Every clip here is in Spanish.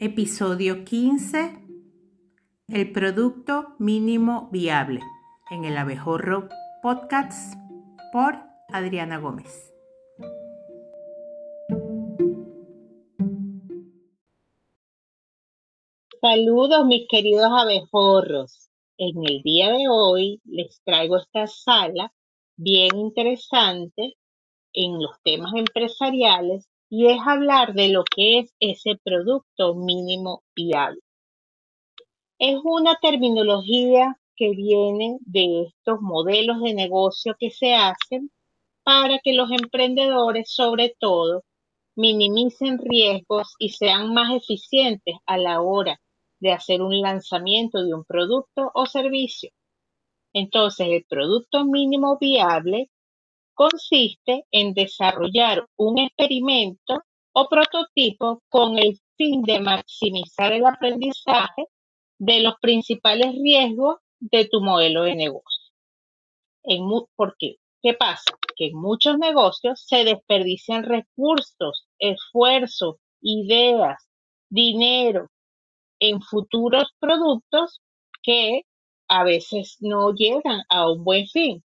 Episodio 15. El producto mínimo viable en el abejorro podcast por Adriana Gómez. Saludos mis queridos abejorros. En el día de hoy les traigo esta sala bien interesante en los temas empresariales y es hablar de lo que es ese producto mínimo viable. Es una terminología que viene de estos modelos de negocio que se hacen para que los emprendedores, sobre todo, minimicen riesgos y sean más eficientes a la hora de hacer un lanzamiento de un producto o servicio. Entonces, el producto mínimo viable consiste en desarrollar un experimento o prototipo con el fin de maximizar el aprendizaje de los principales riesgos de tu modelo de negocio. ¿Por qué? ¿Qué pasa? Que en muchos negocios se desperdician recursos, esfuerzos, ideas, dinero en futuros productos que a veces no llegan a un buen fin.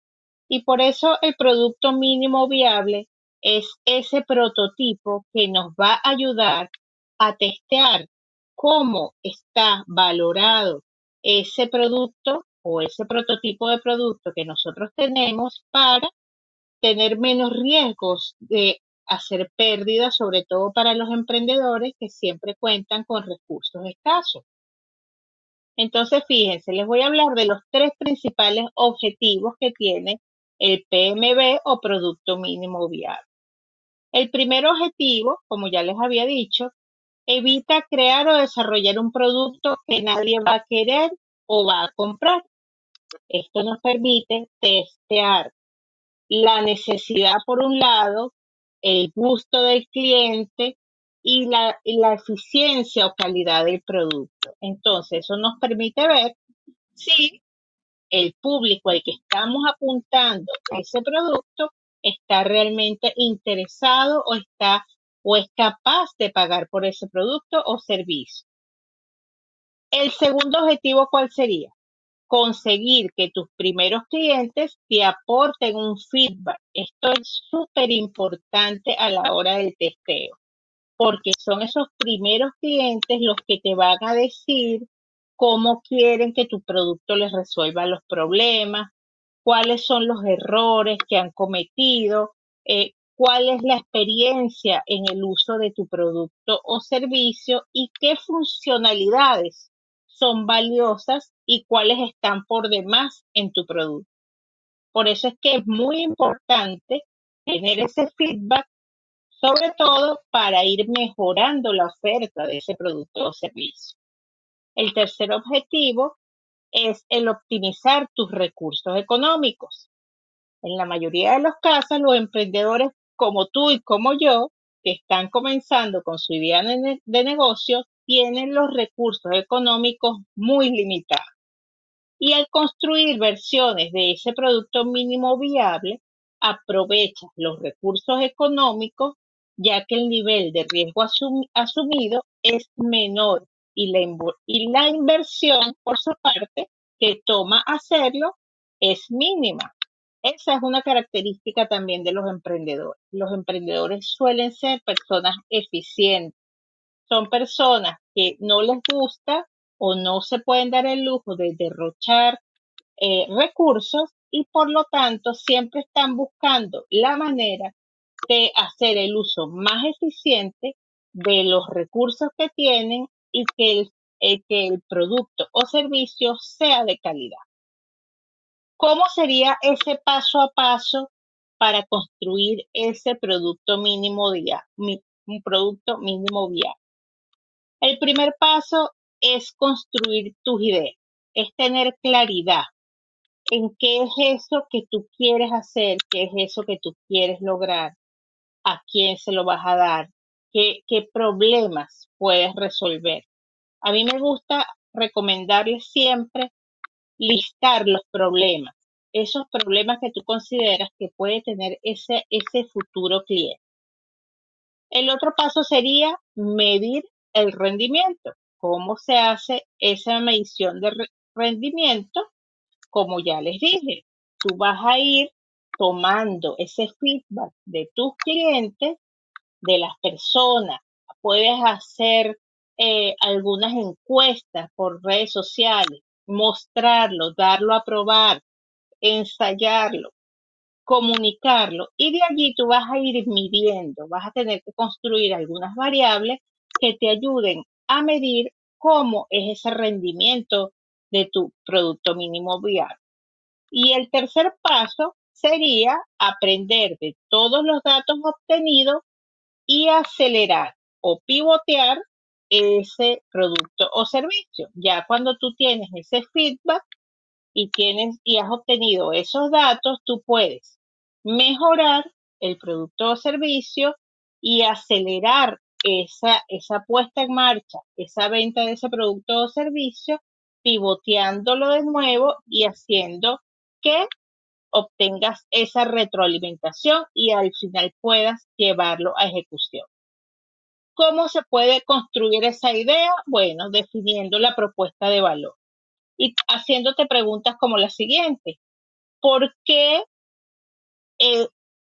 Y por eso el producto mínimo viable es ese prototipo que nos va a ayudar a testear cómo está valorado ese producto o ese prototipo de producto que nosotros tenemos para tener menos riesgos de hacer pérdidas, sobre todo para los emprendedores que siempre cuentan con recursos escasos. Entonces, fíjense, les voy a hablar de los tres principales objetivos que tiene el PMB o Producto Mínimo Viable. El primer objetivo, como ya les había dicho, evita crear o desarrollar un producto que nadie va a querer o va a comprar. Esto nos permite testear la necesidad por un lado, el gusto del cliente y la, y la eficiencia o calidad del producto. Entonces, eso nos permite ver si el público al que estamos apuntando ese producto está realmente interesado o está o es capaz de pagar por ese producto o servicio. El segundo objetivo, ¿cuál sería? Conseguir que tus primeros clientes te aporten un feedback. Esto es súper importante a la hora del testeo, porque son esos primeros clientes los que te van a decir cómo quieren que tu producto les resuelva los problemas, cuáles son los errores que han cometido, eh, cuál es la experiencia en el uso de tu producto o servicio y qué funcionalidades son valiosas y cuáles están por demás en tu producto. Por eso es que es muy importante tener ese feedback, sobre todo para ir mejorando la oferta de ese producto o servicio. El tercer objetivo es el optimizar tus recursos económicos. En la mayoría de los casos, los emprendedores como tú y como yo, que están comenzando con su idea de negocio, tienen los recursos económicos muy limitados. Y al construir versiones de ese producto mínimo viable, aprovecha los recursos económicos, ya que el nivel de riesgo asumido es menor y la, inversión, por su parte, que toma hacerlo es mínima. Esa es una característica también de los emprendedores. Los emprendedores suelen ser personas eficientes. Son personas que no les gusta o no se pueden dar el lujo de derrochar eh, recursos y por lo tanto siempre están buscando la manera de hacer el uso más eficiente de los recursos que tienen y que el, eh, que el producto o servicio sea de calidad. ¿Cómo sería ese paso a paso para construir ese producto mínimo día, un producto mínimo viable? El primer paso es construir tus ideas, es tener claridad en qué es eso que tú quieres hacer, qué es eso que tú quieres lograr, a quién se lo vas a dar, qué, problemas puedes resolver. A mí me gusta recomendarles siempre listar los problemas, esos problemas que tú consideras que puede tener ese, ese futuro cliente. El otro paso sería medir el rendimiento. ¿Cómo se hace esa medición de rendimiento? Como ya les dije, tú vas a ir tomando ese feedback de tus clientes, de las personas. Puedes hacer eh, algunas encuestas por redes sociales, mostrarlo, darlo a probar, ensayarlo, comunicarlo y de allí tú vas a ir midiendo, vas a tener que construir algunas variables que te ayuden a medir cómo es ese rendimiento de tu producto mínimo viable. Y el tercer paso sería aprender de todos los datos obtenidos y acelerar o pivotear ese producto o servicio. Ya cuando tú tienes ese feedback y tienes y has obtenido esos datos, tú puedes mejorar el producto o servicio y acelerar esa, esa puesta en marcha, esa venta de ese producto o servicio, pivoteándolo de nuevo y haciendo que obtengas esa retroalimentación y al final puedas llevarlo a ejecución. ¿Cómo se puede construir esa idea? Bueno, definiendo la propuesta de valor y haciéndote preguntas como la siguiente. ¿Por qué, eh,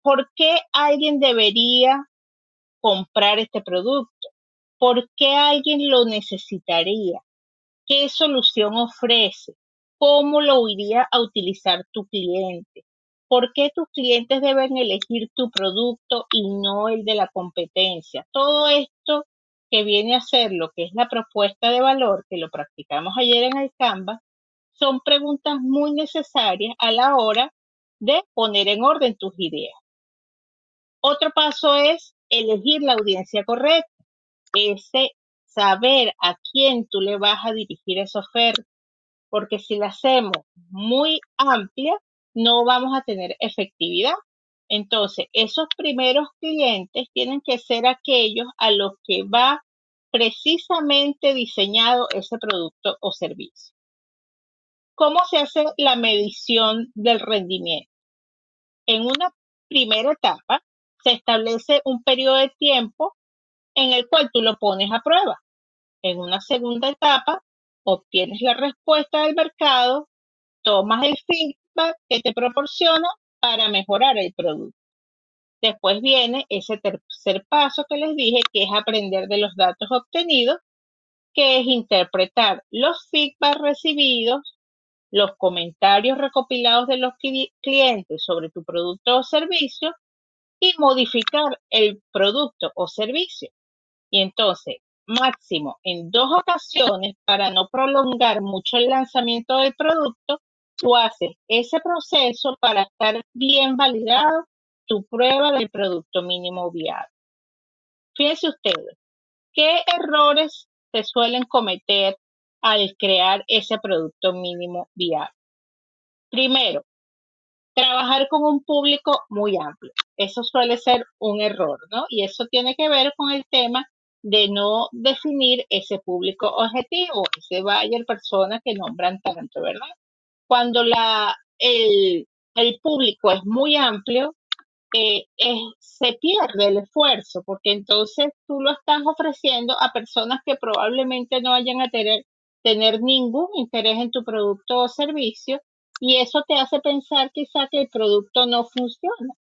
¿por qué alguien debería comprar este producto? ¿Por qué alguien lo necesitaría? ¿Qué solución ofrece? ¿Cómo lo iría a utilizar tu cliente? ¿Por qué tus clientes deben elegir tu producto y no el de la competencia? Todo esto que viene a ser lo que es la propuesta de valor, que lo practicamos ayer en el Canva, son preguntas muy necesarias a la hora de poner en orden tus ideas. Otro paso es elegir la audiencia correcta, ese saber a quién tú le vas a dirigir esa oferta, porque si la hacemos muy amplia, no vamos a tener efectividad. Entonces, esos primeros clientes tienen que ser aquellos a los que va precisamente diseñado ese producto o servicio. ¿Cómo se hace la medición del rendimiento? En una primera etapa se establece un periodo de tiempo en el cual tú lo pones a prueba. En una segunda etapa obtienes la respuesta del mercado, tomas el feedback que te proporciona para mejorar el producto. Después viene ese tercer paso que les dije, que es aprender de los datos obtenidos, que es interpretar los feedbacks recibidos, los comentarios recopilados de los clientes sobre tu producto o servicio y modificar el producto o servicio. Y entonces, máximo en dos ocasiones, para no prolongar mucho el lanzamiento del producto, tú haces ese proceso para estar bien validado tu prueba del producto mínimo viable. Fíjense ustedes, ¿qué errores se suelen cometer al crear ese producto mínimo viable? Primero, trabajar con un público muy amplio. Eso suele ser un error, ¿no? Y eso tiene que ver con el tema de no definir ese público objetivo, ese buyer persona que nombran tanto, ¿verdad? Cuando la, el, el público es muy amplio, eh, se pierde el esfuerzo, porque entonces tú lo estás ofreciendo a personas que probablemente no vayan a tener, tener ningún interés en tu producto o servicio, y eso te hace pensar quizá que el producto no funciona.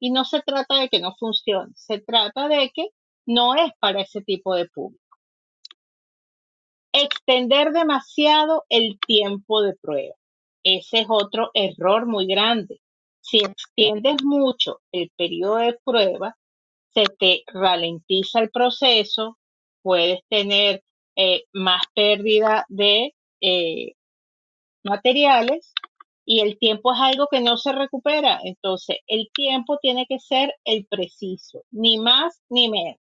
Y no se trata de que no funcione, se trata de que no es para ese tipo de público. Extender demasiado el tiempo de prueba. Ese es otro error muy grande. Si extiendes mucho el periodo de prueba, se te ralentiza el proceso, puedes tener eh, más pérdida de eh, materiales y el tiempo es algo que no se recupera. Entonces, el tiempo tiene que ser el preciso, ni más ni menos.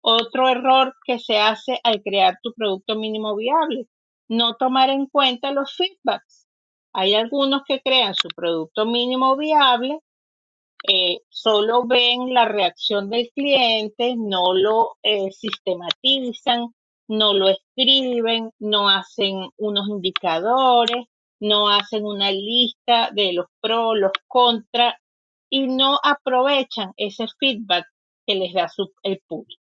Otro error que se hace al crear tu producto mínimo viable, no tomar en cuenta los feedbacks. Hay algunos que crean su producto mínimo viable, eh, solo ven la reacción del cliente, no lo eh, sistematizan, no lo escriben, no hacen unos indicadores, no hacen una lista de los pros, los contras y no aprovechan ese feedback que les da el público.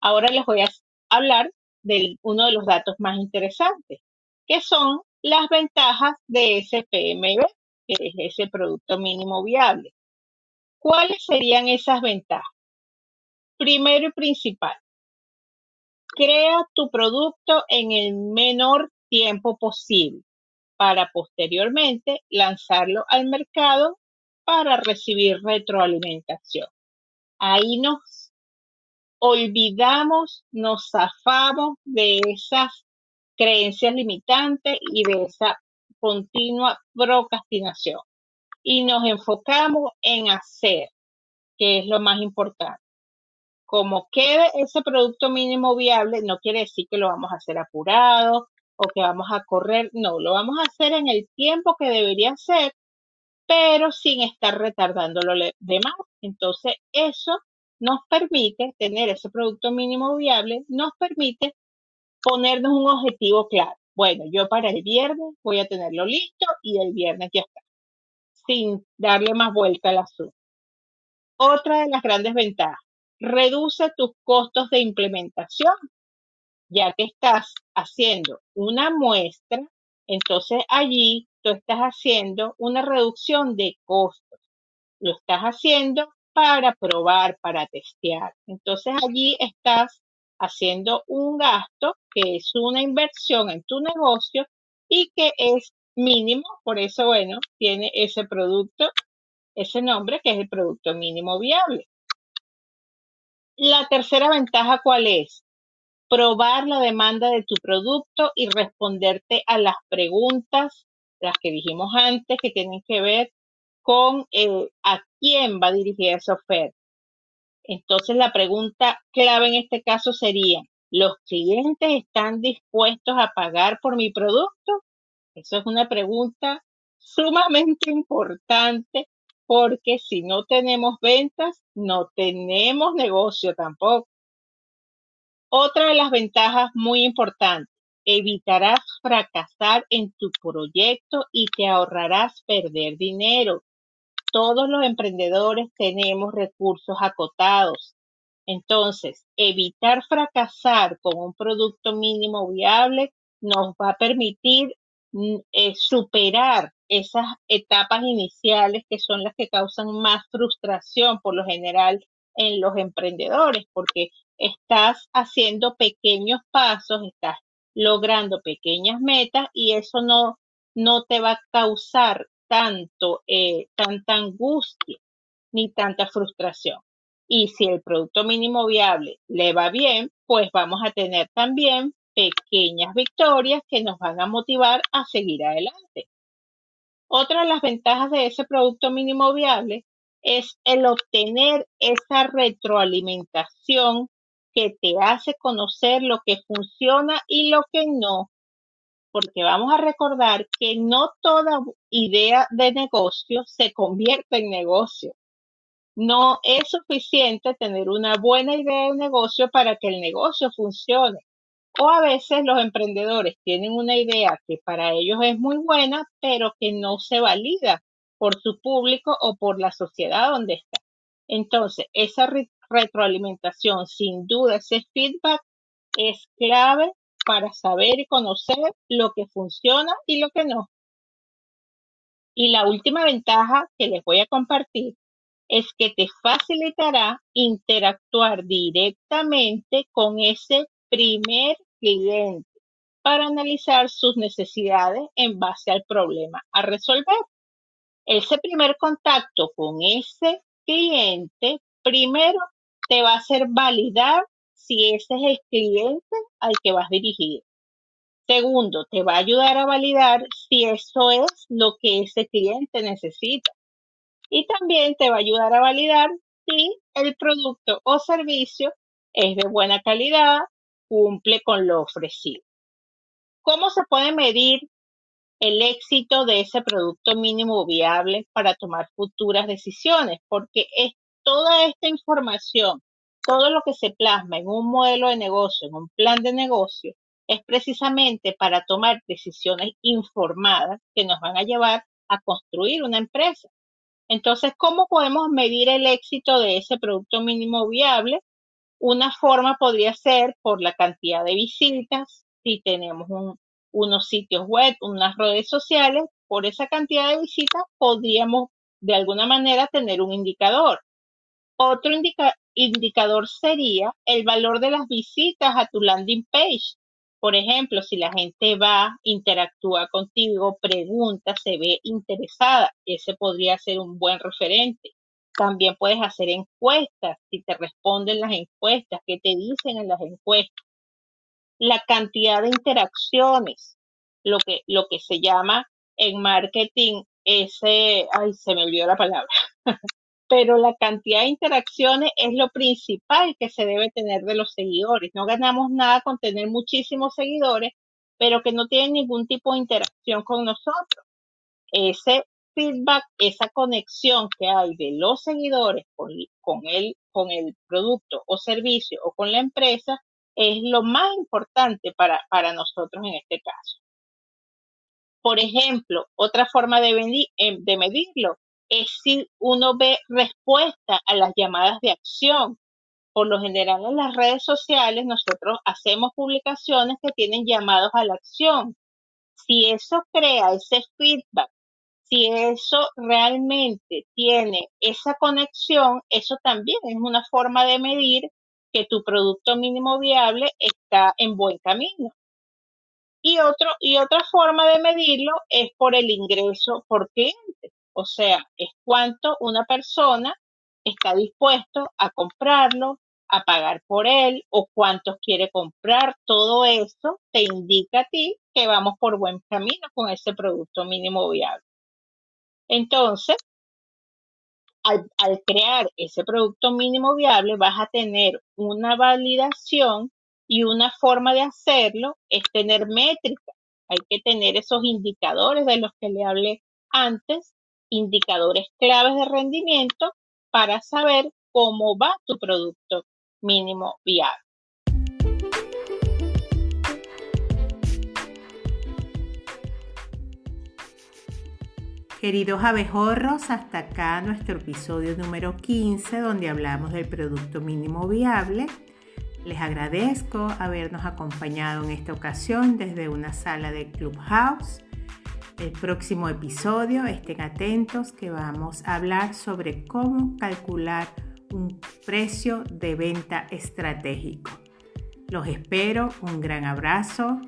Ahora les voy a hablar de uno de los datos más interesantes, que son las ventajas de ese que es ese producto mínimo viable. ¿Cuáles serían esas ventajas? Primero y principal, crea tu producto en el menor tiempo posible para posteriormente lanzarlo al mercado para recibir retroalimentación. Ahí nos olvidamos, nos zafamos de esas creencias limitantes y de esa continua procrastinación. Y nos enfocamos en hacer, que es lo más importante. Como quede ese producto mínimo viable, no quiere decir que lo vamos a hacer apurado o que vamos a correr, no, lo vamos a hacer en el tiempo que debería ser, pero sin estar retardando lo demás. Entonces, eso nos permite tener ese producto mínimo viable, nos permite ponernos un objetivo claro. Bueno, yo para el viernes voy a tenerlo listo y el viernes ya está, sin darle más vuelta al asunto. Otra de las grandes ventajas, reduce tus costos de implementación, ya que estás haciendo una muestra, entonces allí tú estás haciendo una reducción de costos. Lo estás haciendo para probar, para testear. Entonces allí estás haciendo un gasto que es una inversión en tu negocio y que es mínimo, por eso, bueno, tiene ese producto, ese nombre que es el producto mínimo viable. La tercera ventaja, ¿cuál es? Probar la demanda de tu producto y responderte a las preguntas, las que dijimos antes, que tienen que ver con eh, a quién va dirigida esa oferta. Entonces la pregunta clave en este caso sería, ¿los clientes están dispuestos a pagar por mi producto? Eso es una pregunta sumamente importante porque si no tenemos ventas, no tenemos negocio tampoco. Otra de las ventajas muy importantes, evitarás fracasar en tu proyecto y te ahorrarás perder dinero. Todos los emprendedores tenemos recursos acotados. Entonces, evitar fracasar con un producto mínimo viable nos va a permitir mm, eh, superar esas etapas iniciales que son las que causan más frustración por lo general en los emprendedores, porque estás haciendo pequeños pasos, estás logrando pequeñas metas y eso no, no te va a causar tanto, eh, tanta angustia ni tanta frustración. Y si el producto mínimo viable le va bien, pues vamos a tener también pequeñas victorias que nos van a motivar a seguir adelante. Otra de las ventajas de ese producto mínimo viable es el obtener esa retroalimentación que te hace conocer lo que funciona y lo que no porque vamos a recordar que no toda idea de negocio se convierte en negocio. No es suficiente tener una buena idea de negocio para que el negocio funcione. O a veces los emprendedores tienen una idea que para ellos es muy buena, pero que no se valida por su público o por la sociedad donde está. Entonces, esa retroalimentación, sin duda, ese feedback es clave para saber y conocer lo que funciona y lo que no. Y la última ventaja que les voy a compartir es que te facilitará interactuar directamente con ese primer cliente para analizar sus necesidades en base al problema a resolver. Ese primer contacto con ese cliente primero te va a hacer validar si ese es el cliente al que vas dirigido. Segundo, te va a ayudar a validar si eso es lo que ese cliente necesita. Y también te va a ayudar a validar si el producto o servicio es de buena calidad, cumple con lo ofrecido. ¿Cómo se puede medir el éxito de ese producto mínimo viable para tomar futuras decisiones? Porque es toda esta información todo lo que se plasma en un modelo de negocio, en un plan de negocio, es precisamente para tomar decisiones informadas que nos van a llevar a construir una empresa. Entonces, ¿cómo podemos medir el éxito de ese producto mínimo viable? Una forma podría ser por la cantidad de visitas, si tenemos unos sitios web, unas redes sociales, por esa cantidad de visitas podríamos de alguna manera tener un indicador. Otro indicador sería el valor de las visitas a tu landing page. Por ejemplo, si la gente va, interactúa contigo, pregunta, se ve interesada, ese podría ser un buen referente. También puedes hacer encuestas, si te responden las encuestas, qué te dicen en las encuestas. La cantidad de interacciones, lo que, lo que se llama en marketing ese, ay, se me olvidó la palabra, pero la cantidad de interacciones es lo principal que se debe tener de los seguidores. No ganamos nada con tener muchísimos seguidores, pero que no tienen ningún tipo de interacción con nosotros. Ese feedback, esa conexión que hay de los seguidores con, el, producto o servicio o con la empresa es lo más importante para, nosotros en este caso. Por ejemplo, otra forma de, de medirlo es si uno ve respuesta a las llamadas de acción. Por lo general en las redes sociales nosotros hacemos publicaciones que tienen llamados a la acción. Si eso crea ese feedback, si eso realmente tiene esa conexión, eso también es una forma de medir que tu producto mínimo viable está en buen camino. Y, otro, y otra forma de medirlo es por el ingreso por cliente. O sea, es cuánto una persona está dispuesto a comprarlo, a pagar por él o cuántos quiere comprar. Todo eso te indica a ti que vamos por buen camino con ese producto mínimo viable. Entonces, al, al, crear ese producto mínimo viable, vas a tener una validación y una forma de hacerlo es tener métricas. Hay que tener esos indicadores de los que le hablé antes, indicadores claves de rendimiento para saber cómo va tu producto mínimo viable. Queridos abejorros, hasta acá nuestro episodio número 15 donde hablamos del producto mínimo viable. Les agradezco habernos acompañado en esta ocasión desde una sala de Clubhouse. El próximo episodio, estén atentos que vamos a hablar sobre cómo calcular un precio de venta estratégico. Los espero, un gran abrazo